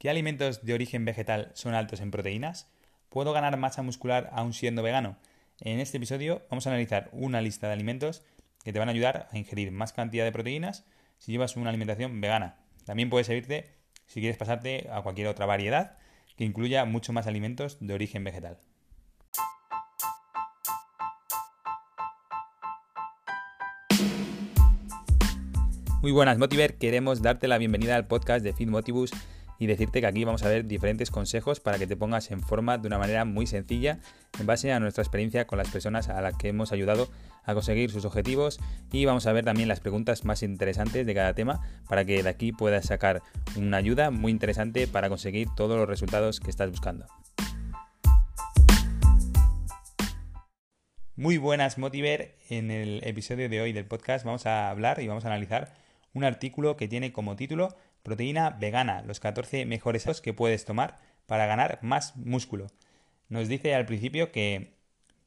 ¿Qué alimentos de origen vegetal son altos en proteínas? ¿Puedo ganar masa muscular aún siendo vegano? En este episodio vamos a analizar una lista de alimentos que te van a ayudar a ingerir más cantidad de proteínas si llevas una alimentación vegana. También puede servirte si quieres pasarte a cualquier otra variedad que incluya mucho más alimentos de origen vegetal. Muy buenas, Motiver. Queremos darte la bienvenida al podcast de Fit Motivus y decirte que aquí vamos a ver diferentes consejos para que te pongas en forma de una manera muy sencilla en base a nuestra experiencia con las personas a las que hemos ayudado a conseguir sus objetivos y vamos a ver también las preguntas más interesantes de cada tema para que de aquí puedas sacar una ayuda muy interesante para conseguir todos los resultados que estás buscando. Muy buenas Motiver, en el episodio de hoy del podcast vamos a hablar y vamos a analizar un artículo que tiene como título Proteína vegana, los 14 mejores pasos que puedes tomar para ganar más músculo. Nos dice al principio que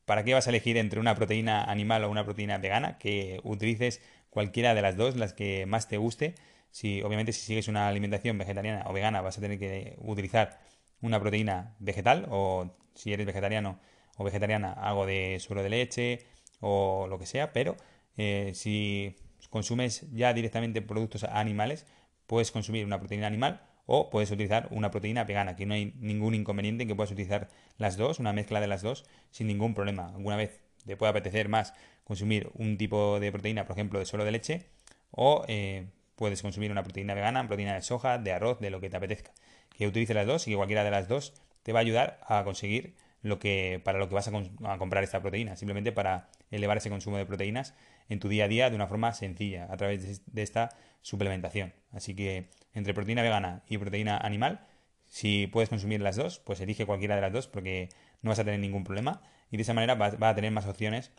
para qué vas a elegir entre una proteína animal o una proteína vegana, que utilices cualquiera de las dos, las que más te guste. Si obviamente si sigues una alimentación vegetariana o vegana vas a tener que utilizar una proteína vegetal o si eres vegetariano o vegetariana algo de suero de leche o lo que sea, pero eh, si consumes ya directamente productos animales, puedes consumir una proteína animal o puedes utilizar una proteína vegana, que no hay ningún inconveniente en que puedas utilizar las dos, una mezcla de las dos, sin ningún problema. Alguna vez te puede apetecer más consumir un tipo de proteína, por ejemplo, de suelo de leche, o eh, puedes consumir una proteína vegana, proteína de soja, de arroz, de lo que te apetezca. Que utilices las dos y que cualquiera de las dos te va a ayudar a conseguir lo que, para lo que vas a, comprar esta proteína, simplemente para elevar ese consumo de proteínas en tu día a día de una forma sencilla, a través de esta suplementación. Así que entre proteína vegana y proteína animal, si puedes consumir las dos, pues elige cualquiera de las dos porque no vas a tener ningún problema y de esa manera vas, a tener más opciones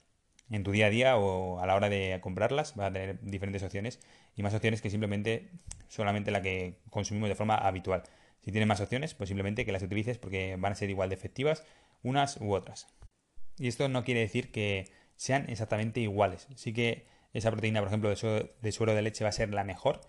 en tu día a día o a la hora de comprarlas, vas a tener diferentes opciones y más opciones que simplemente solamente la que consumimos de forma habitual. Si tienes más opciones, pues simplemente que las utilices porque van a ser igual de efectivas unas u otras. Y esto no quiere decir que sean exactamente iguales. Sí que esa proteína, por ejemplo, de, suero de leche va a ser la mejor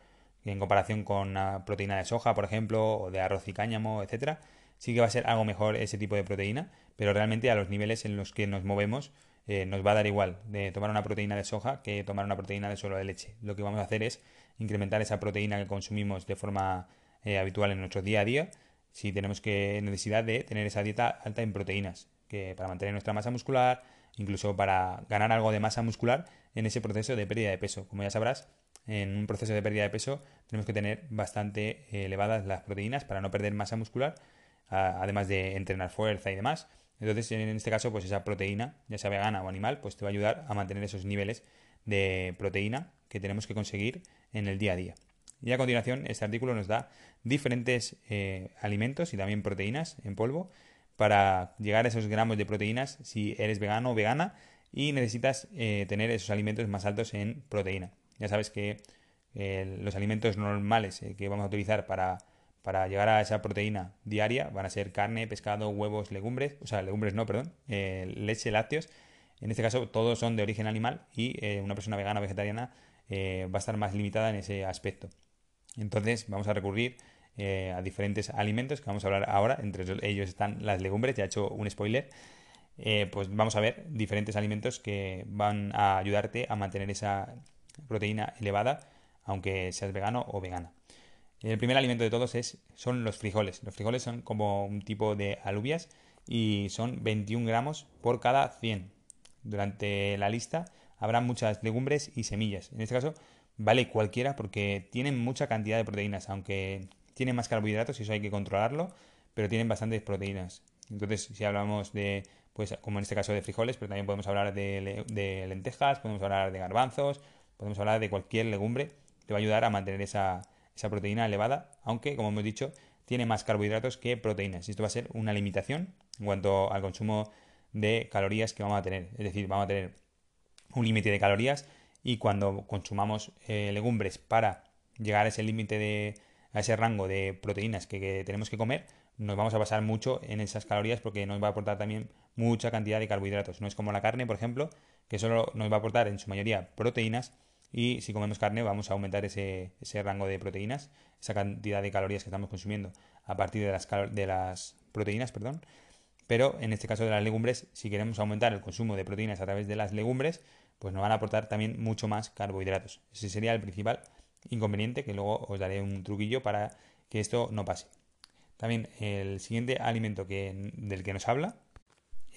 en comparación con una proteína de soja, por ejemplo, o de arroz y cáñamo, etcétera. Sí que va a ser algo mejor ese tipo de proteína, pero realmente a los niveles en los que nos movemos eh, nos va a dar igual de tomar una proteína de soja que tomar una proteína de suero de leche. Lo que vamos a hacer es incrementar esa proteína que consumimos de forma eh, habitual en nuestro día a día si tenemos que necesidad de tener esa dieta alta en proteínas, que para mantener nuestra masa muscular, incluso para ganar algo de masa muscular en ese proceso de pérdida de peso. Como ya sabrás, en un proceso de pérdida de peso tenemos que tener bastante eh, elevadas las proteínas para no perder masa muscular, además de entrenar fuerza y demás. Entonces, en este caso, pues esa proteína, ya sea vegana o animal, pues te va a ayudar a mantener esos niveles de proteína que tenemos que conseguir en el día a día. Y a continuación, este artículo nos da diferentes eh, alimentos y también proteínas en polvo para llegar a esos gramos de proteínas si eres vegano o vegana y necesitas eh, tener esos alimentos más altos en proteína. Ya sabes que eh, los alimentos normales que vamos a utilizar para, para, llegar a esa proteína diaria van a ser carne, pescado, huevos, legumbres, o sea, legumbres no, perdón, leche, lácteos. En este caso todos son de origen animal y una persona vegana o vegetariana va a estar más limitada en ese aspecto. Entonces vamos a recurrir eh, a diferentes alimentos que vamos a hablar ahora. Entre ellos están las legumbres, ya he hecho un spoiler. Eh, pues vamos a ver diferentes alimentos que van a ayudarte a mantener esa proteína elevada, aunque seas vegano o vegana. El primer alimento de todos es, son los frijoles. Los frijoles son como un tipo de alubias y son 21 gramos por cada 100. Durante la lista habrá muchas legumbres y semillas. En este caso, vale cualquiera porque tienen mucha cantidad de proteínas, aunque tienen más carbohidratos y eso hay que controlarlo, pero tienen bastantes proteínas. Entonces, si hablamos de, pues como en este caso de frijoles, pero también podemos hablar de, lentejas, podemos hablar de garbanzos, podemos hablar de cualquier legumbre, te va a ayudar a mantener esa, esa proteína elevada, aunque, como hemos dicho, tiene más carbohidratos que proteínas. Esto va a ser una limitación en cuanto al consumo de calorías que vamos a tener. Es decir, vamos a tener un límite de calorías y cuando consumamos eh, legumbres para llegar a ese límite de a ese rango de proteínas que, tenemos que comer, nos vamos a basar mucho en esas calorías porque nos va a aportar también mucha cantidad de carbohidratos. No es como la carne, por ejemplo, que solo nos va a aportar en su mayoría proteínas y si comemos carne vamos a aumentar ese, ese rango de proteínas, esa cantidad de calorías que estamos consumiendo a partir de las, de las proteínas, perdón. Pero en este caso de las legumbres, si queremos aumentar el consumo de proteínas a través de las legumbres, pues nos van a aportar también mucho más carbohidratos. Ese sería el principal inconveniente, que luego os daré un truquillo para que esto no pase. También el siguiente alimento que, del que nos habla,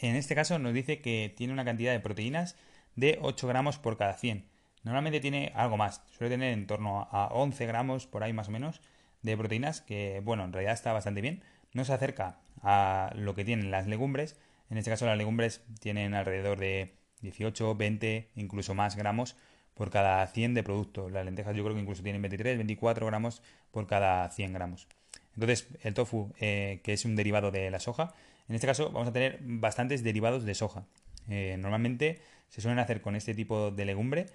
en este caso nos dice que tiene una cantidad de proteínas de 8 gramos por cada 100. Normalmente tiene algo más, suele tener en torno a 11 gramos por ahí más o menos de proteínas, que bueno, en realidad está bastante bien. No se acerca a lo que tienen las legumbres. En este caso las legumbres tienen alrededor de 18, 20, incluso más gramos por cada 100 de producto. Las lentejas yo creo que incluso tienen 23, 24 gramos por cada 100 gramos. Entonces, el tofu, eh, que es un derivado de la soja, en este caso vamos a tener bastantes derivados de soja. Eh, normalmente se suelen hacer con este tipo de legumbre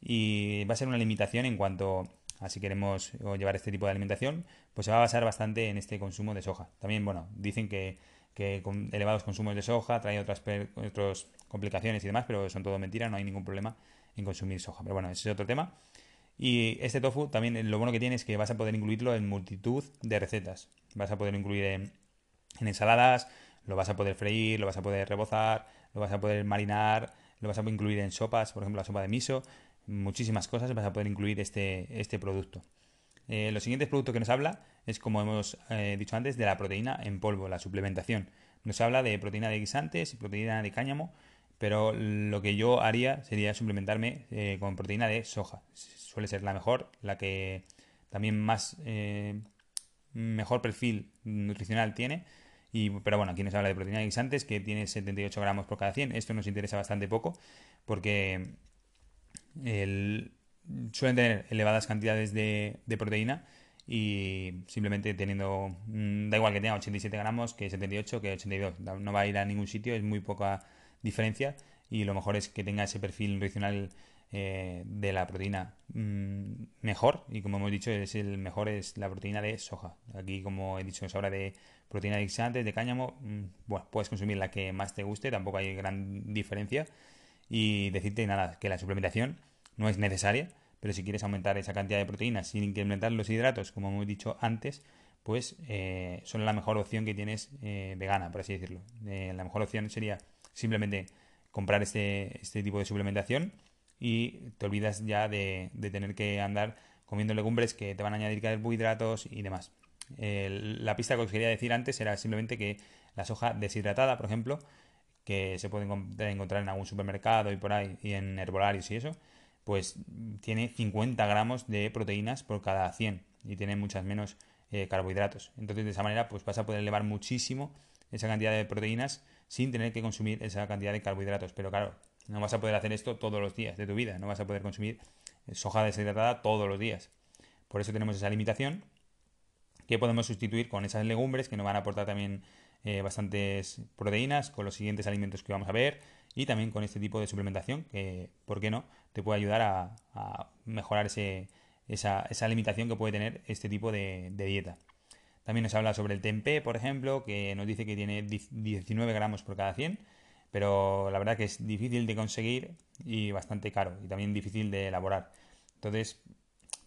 y va a ser una limitación en cuanto a si queremos llevar este tipo de alimentación, pues se va a basar bastante en este consumo de soja. También, bueno, dicen que, con elevados consumos de soja trae otras, otras complicaciones y demás, pero son todo mentira, no hay ningún problema en consumir soja. Pero bueno, ese es otro tema. Y este tofu también lo bueno que tiene es que vas a poder incluirlo en multitud de recetas. Vas a poder incluir en, en ensaladas, lo vas a poder freír, lo vas a poder rebozar, lo vas a poder marinar, lo vas a poder incluir en sopas, por ejemplo la sopa de miso muchísimas cosas vas a poder incluir este, este producto. Eh, los siguientes productos que nos habla es, como hemos eh, dicho antes, de la proteína en polvo, la suplementación. Nos habla de proteína de guisantes y proteína de cáñamo, pero lo que yo haría sería suplementarme eh, con proteína de soja. Suele ser la mejor, la que también más mejor perfil nutricional tiene. Y, pero bueno, aquí nos habla de proteína de guisantes que tiene 78 gramos por cada 100. Esto nos interesa bastante poco porque suelen tener elevadas cantidades de, proteína y simplemente teniendo, mm, da igual que tenga 87 gramos que 78 que 82, no va a ir a ningún sitio, es muy poca diferencia y lo mejor es que tenga ese perfil nutricional eh, de la proteína mm, mejor y como hemos dicho es el mejor es la proteína de soja. Aquí como he dicho es ahora de proteína de guisantes de cáñamo mm, bueno puedes consumir la que más te guste tampoco hay gran diferencia. Y decirte nada, que la suplementación no es necesaria, pero si quieres aumentar esa cantidad de proteínas sin incrementar los hidratos, como hemos dicho antes, pues eh, son la mejor opción que tienes eh, vegana, por así decirlo. Eh, la mejor opción sería simplemente comprar este, este, tipo de suplementación y te olvidas ya de, tener que andar comiendo legumbres que te van a añadir carbohidratos y demás. la pista que os quería decir antes era simplemente que la soja deshidratada, por ejemplo, que se puede encontrar en algún supermercado y por ahí, y en herbolarios y eso, pues tiene 50 gramos de proteínas por cada 100 y tiene muchas menos eh, carbohidratos. Entonces, de esa manera, pues vas a poder elevar muchísimo esa cantidad de proteínas sin tener que consumir esa cantidad de carbohidratos. Pero claro, no vas a poder hacer esto todos los días de tu vida, no vas a poder consumir soja deshidratada todos los días. Por eso tenemos esa limitación que podemos sustituir con esas legumbres que nos van a aportar también eh, bastantes proteínas con los siguientes alimentos que vamos a ver y también con este tipo de suplementación que, ¿por qué no?, te puede ayudar a, mejorar ese, esa, esa, limitación que puede tener este tipo de, dieta. También nos habla sobre el tempeh, por ejemplo, que nos dice que tiene 19 gramos por cada 100, pero la verdad que es difícil de conseguir y bastante caro y también difícil de elaborar. Entonces,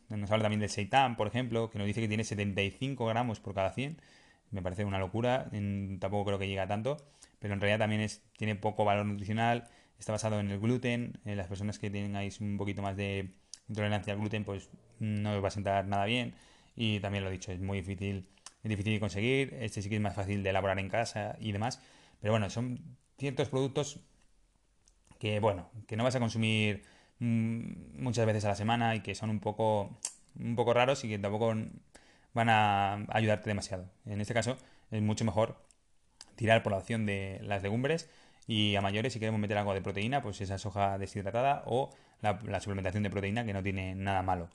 nos habla también del seitan, por ejemplo, que nos dice que tiene 75 gramos por cada 100 me parece una locura, tampoco creo que llegue a tanto, pero en realidad también es, tiene poco valor nutricional, está basado en el gluten, en las personas que tengáis un poquito más de intolerancia al gluten, pues no os va a sentar nada bien, y también lo he dicho, es muy difícil, es difícil de conseguir, este sí que es más fácil de elaborar en casa y demás, pero bueno, son ciertos productos que, bueno, que no vas a consumir mm, muchas veces a la semana y que son un poco, un poco raros y que tampoco van a ayudarte demasiado. En este caso es mucho mejor tirar por la opción de las legumbres y a mayores si queremos meter algo de proteína, pues esa soja deshidratada o la, suplementación de proteína que no tiene nada malo.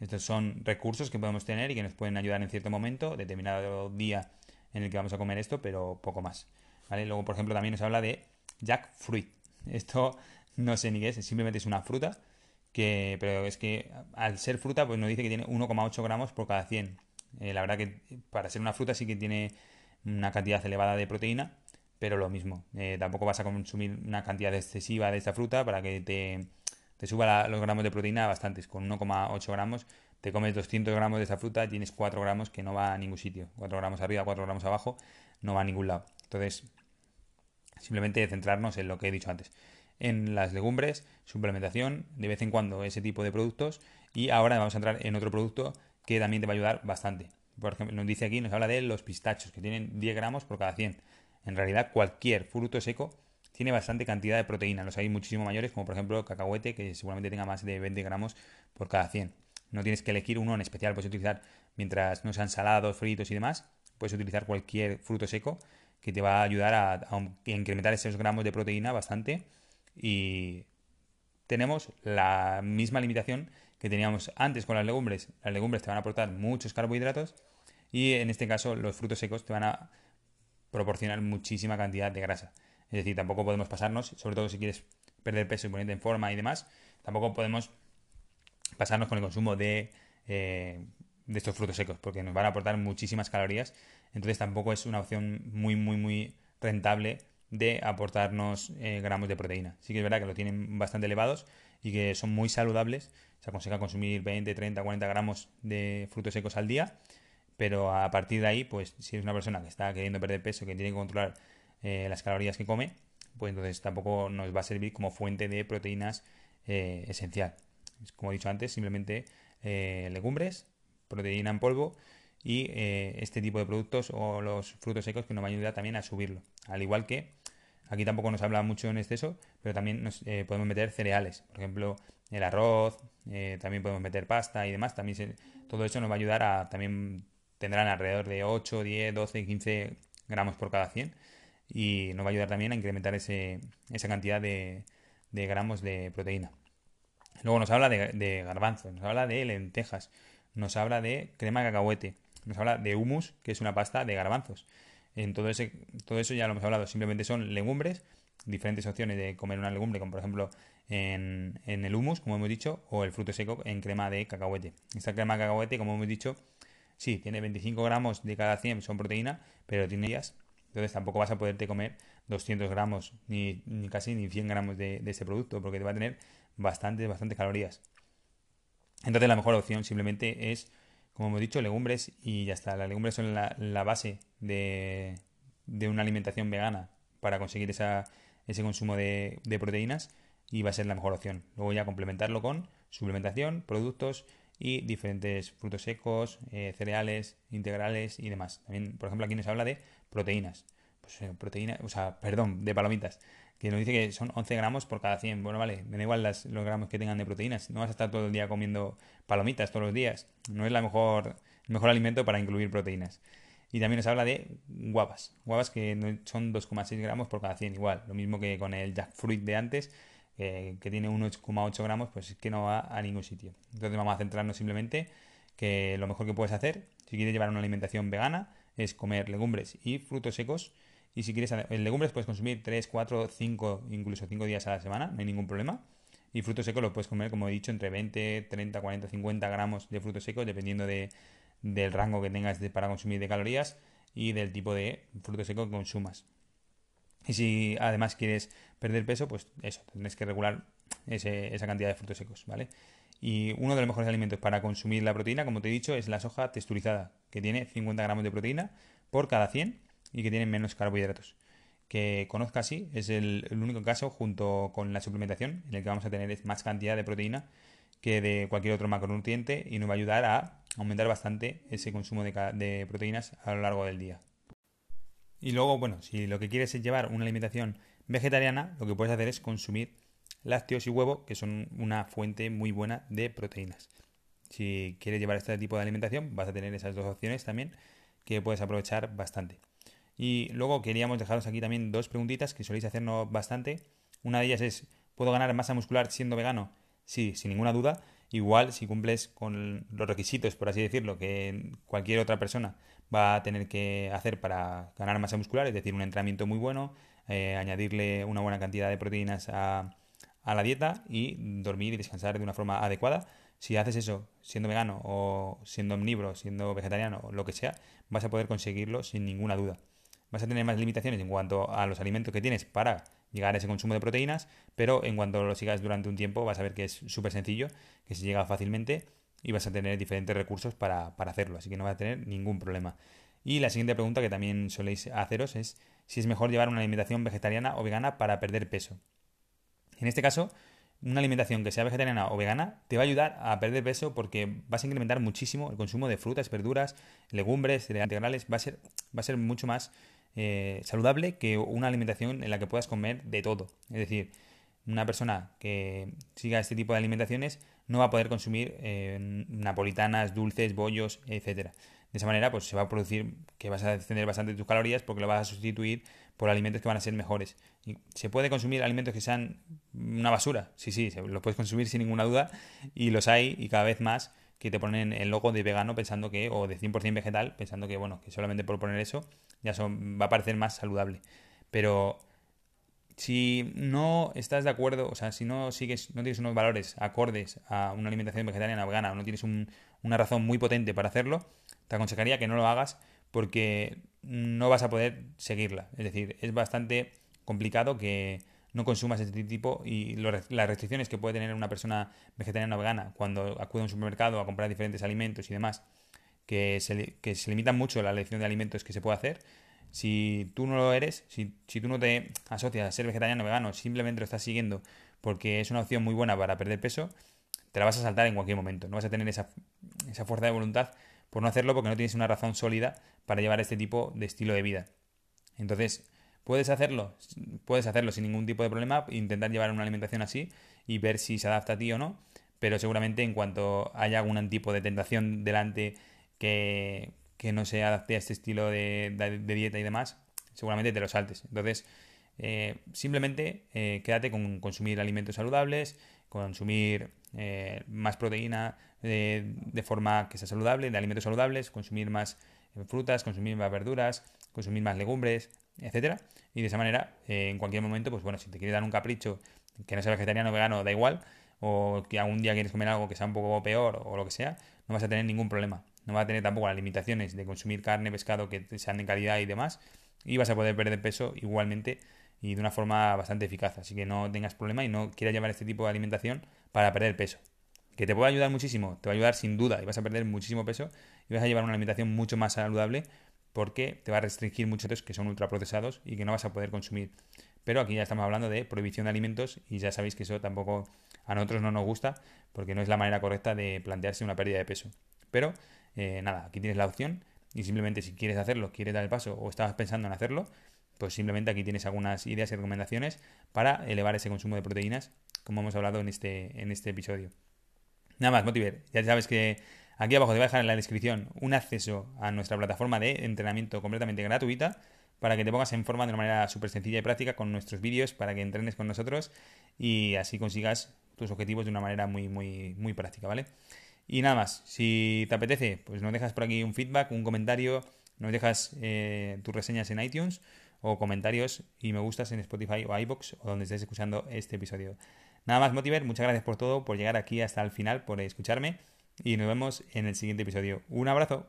Estos son recursos que podemos tener y que nos pueden ayudar en cierto momento, determinado día en el que vamos a comer esto, pero poco más. ¿vale? Luego, por ejemplo, también nos habla de jackfruit. Esto no sé ni qué es, simplemente es una fruta, que, pero es que al ser fruta, pues nos dice que tiene 1,8 gramos por cada 100. Eh, la verdad que para ser una fruta sí que tiene una cantidad elevada de proteína, pero lo mismo. Eh, tampoco vas a consumir una cantidad excesiva de esta fruta para que te suba los gramos de proteína bastantes. Con 1,8 gramos te comes 200 gramos de esa fruta tienes 4 gramos que no va a ningún sitio. 4 gramos arriba, 4 gramos abajo, no va a ningún lado. Entonces, simplemente centrarnos en lo que he dicho antes. En las legumbres, suplementación, de vez en cuando ese tipo de productos. Y ahora vamos a entrar en otro producto que también te va a ayudar bastante. Por ejemplo, nos dice aquí, nos habla de los pistachos, que tienen 10 gramos por cada 100. En realidad, cualquier fruto seco tiene bastante cantidad de proteína. Los hay muchísimo mayores, como por ejemplo cacahuete, que seguramente tenga más de 20 gramos por cada 100. No tienes que elegir uno en especial, puedes utilizar, mientras no sean salados, fritos y demás, puedes utilizar cualquier fruto seco que te va a ayudar a, incrementar esos gramos de proteína bastante. Y tenemos la misma limitación que teníamos antes con las legumbres. Las legumbres te van a aportar muchos carbohidratos y en este caso los frutos secos te van a proporcionar muchísima cantidad de grasa. Es decir, tampoco podemos pasarnos, sobre todo si quieres perder peso y ponerte en forma y demás, tampoco podemos pasarnos con el consumo de, eh, de estos frutos secos, porque nos van a aportar muchísimas calorías. Entonces tampoco es una opción muy, muy, muy rentable de aportarnos eh, gramos de proteína. Sí que es verdad que lo tienen bastante elevados y que son muy saludables. Se aconseja consumir 20, 30, 40 gramos de frutos secos al día, pero a partir de ahí, pues si eres una persona que está queriendo perder peso, que tiene que controlar eh, las calorías que come, pues entonces tampoco nos va a servir como fuente de proteínas eh, esencial. Como he dicho antes, simplemente eh, legumbres, proteína en polvo y este tipo de productos o los frutos secos que nos va a ayudar también a subirlo. Al igual que aquí tampoco nos habla mucho en exceso, pero también nos podemos meter cereales, por ejemplo el arroz, también podemos meter pasta y demás. También todo eso nos va a ayudar a también tendrán alrededor de 8, 10, 12, 15 gramos por cada 100 y nos va a ayudar también a incrementar ese, esa cantidad de, gramos de proteína. Luego nos habla de, garbanzos, nos habla de lentejas, nos habla de crema de cacahuete, nos habla de humus, que es una pasta de garbanzos. En todo, ese, todo eso ya lo hemos hablado, simplemente son legumbres, diferentes opciones de comer una legumbre, como por ejemplo en, en el humus, como hemos dicho, o el fruto seco en crema de cacahuete. Esta crema de cacahuete, como hemos dicho, sí, tiene 25 gramos de cada 100, son proteína, pero tiene días entonces tampoco vas a poderte comer 200 gramos, ni, casi ni 100 gramos de, ese producto, porque te va a tener bastantes, bastantes calorías. Entonces la mejor opción simplemente es, como hemos dicho, legumbres y ya está. Las legumbres son la, base de, una alimentación vegana para conseguir ese consumo de, de proteínas y va a ser la mejor opción. Luego ya complementarlo con suplementación, productos y diferentes frutos secos, eh, cereales, integrales y demás. También, por ejemplo, aquí nos habla de proteínas. Pues eh, proteínas, o sea, perdón, de palomitas. Que nos dice que son 11 gramos por cada 100. Bueno, vale, me da igual los gramos que tengan de proteínas. No vas a estar todo el día comiendo palomitas todos los días. No es la mejor, el mejor alimento para incluir proteínas. Y también nos habla de guavas. Guavas que son 2,6 gramos por cada 100 igual. Lo mismo que con el jackfruit de antes que tiene 1,8 gramos, pues es que no va a ningún sitio. Entonces vamos a centrarnos simplemente que lo mejor que puedes hacer, si quieres llevar una alimentación vegana, es comer legumbres y frutos secos. Y si quieres legumbres puedes consumir 3, 4, 5, incluso 5 días a la semana, no hay ningún problema. Y frutos secos lo puedes comer, como he dicho, entre 20, 30, 40, 50 gramos de frutos secos, dependiendo de, del rango que tengas para consumir de calorías y del tipo de fruto seco que consumas. Y si además quieres perder peso, pues eso, tendrás que regular esa cantidad de frutos secos, ¿vale? Y uno de los mejores alimentos para consumir la proteína, como te he dicho, es la soja texturizada, que tiene 50 gramos de proteína por cada 100 y que tiene menos carbohidratos. Que conozca así, es el, único caso junto con la suplementación en el que vamos a tener más cantidad de proteína que de cualquier otro macronutriente y nos va a ayudar a aumentar bastante ese consumo de proteínas a lo largo del día. Y luego, bueno, si lo que quieres es llevar una alimentación vegetariana, lo que puedes hacer es consumir lácteos y huevo, que son una fuente muy buena de proteínas. Si quieres llevar este tipo de alimentación, vas a tener esas dos opciones también que puedes aprovechar bastante. Y luego queríamos dejaros aquí también dos preguntitas que soléis hacernos bastante. Una de ellas es, ¿puedo ganar masa muscular siendo vegano? Sí, sin ninguna duda. Igual si cumples con los requisitos, por así decirlo, que cualquier otra persona va a tener que hacer para ganar masa muscular, es decir, un entrenamiento muy bueno, eh, añadirle una buena cantidad de proteínas a, a la dieta y dormir y descansar de una forma adecuada. Si haces eso siendo vegano o siendo omnívoro, siendo vegetariano o lo que sea, vas a poder conseguirlo sin ninguna duda. Vas a tener más limitaciones en cuanto a los alimentos que tienes para llegar a ese consumo de proteínas, pero en cuanto lo sigas durante un tiempo vas a ver que es súper sencillo, que se llega fácilmente y vas a tener diferentes recursos para, para hacerlo, así que no vas a tener ningún problema. Y la siguiente pregunta que también soléis haceros es si es mejor llevar una alimentación vegetariana o vegana para perder peso. En este caso, una alimentación que sea vegetariana o vegana te va a ayudar a perder peso porque vas a incrementar muchísimo el consumo de frutas, verduras, legumbres, cereales integrales. Va a ser, va a ser mucho más eh, saludable que una alimentación en la que puedas comer de todo. Es decir, una persona que siga este tipo de alimentaciones no va a poder consumir eh, napolitanas, dulces, bollos, etcétera. De esa manera, pues se va a producir que vas a descender bastante tus calorías porque lo vas a sustituir por alimentos que van a ser mejores. Y ¿Se puede consumir alimentos que sean una basura? Sí, sí, lo puedes consumir sin ninguna duda y los hay y cada vez más que te ponen el logo de vegano pensando que, o de 100% vegetal, pensando que, bueno, que solamente por poner eso ya son, va a parecer más saludable. Pero si no estás de acuerdo, o sea, si no sigues, no tienes unos valores acordes a una alimentación vegetariana o vegana, o no tienes una razón muy potente para hacerlo, te aconsejaría que no lo hagas porque no vas a poder seguirla. Es decir, es bastante complicado que no consumas este tipo y las restricciones que puede tener una persona vegetariana o vegana cuando acude a un supermercado a comprar diferentes alimentos y demás, que se, que se limitan mucho la elección de alimentos que se puede hacer. Si tú no lo eres, si, si tú no te asocias a ser vegetariano o vegano, simplemente lo estás siguiendo porque es una opción muy buena para perder peso, te la vas a saltar en cualquier momento. No vas a tener esa, esa fuerza de voluntad por no hacerlo porque no tienes una razón sólida para llevar este tipo de estilo de vida. Entonces, ¿puedes hacerlo? Puedes hacerlo sin ningún tipo de problema, intentar llevar una alimentación así y ver si se adapta a ti o no, pero seguramente en cuanto haya algún tipo de tentación delante que, no se adapte a este estilo de, dieta y demás, seguramente te lo saltes. Entonces, eh, simplemente eh, quédate con consumir alimentos saludables, consumir eh, más proteína de, forma que sea saludable, de alimentos saludables, consumir más frutas, consumir más verduras, consumir más legumbres, etcétera. Y de esa manera, eh, en cualquier momento, pues bueno, si te quieres dar un capricho que no sea vegetariano o vegano, da igual, o que algún día quieres comer algo que sea un poco peor o lo que sea, no vas a tener ningún problema. No vas a tener tampoco las limitaciones de consumir carne, pescado que sean de calidad y demás, y vas a poder perder peso igualmente y de una forma bastante eficaz. Así que no tengas problema y no quieras llevar este tipo de alimentación para perder peso. ¿Que te puede ayudar muchísimo? Te va a ayudar sin duda y vas a perder muchísimo peso y vas a llevar una alimentación mucho más saludable porque te va a restringir muchos que son ultraprocesados y que no vas a poder consumir. Pero aquí ya estamos hablando de prohibición de alimentos y ya sabéis que eso tampoco a nosotros no nos gusta porque no es la manera correcta de plantearse una pérdida de peso. Pero eh, nada, aquí tienes la opción y simplemente si quieres hacerlo, quieres dar el paso o estabas pensando en hacerlo, pues simplemente aquí tienes algunas ideas y recomendaciones para elevar ese consumo de proteínas, como hemos hablado en este, en este episodio. Nada más, Motiver, ya sabes que aquí abajo te voy a dejar en la descripción un acceso a nuestra plataforma de entrenamiento completamente gratuita para que te pongas en forma de una manera súper sencilla y práctica con nuestros vídeos, para que entrenes con nosotros y así consigas tus objetivos de una manera muy, muy, muy práctica, ¿vale? Y nada más, si te apetece, pues nos dejas por aquí un feedback, un comentario, nos dejas eh, tus reseñas en iTunes o comentarios y me gustas en Spotify o iBox o donde estés escuchando este episodio. Nada más, Motiver, muchas gracias por todo, por llegar aquí hasta el final, por escucharme y nos vemos en el siguiente episodio. Un abrazo.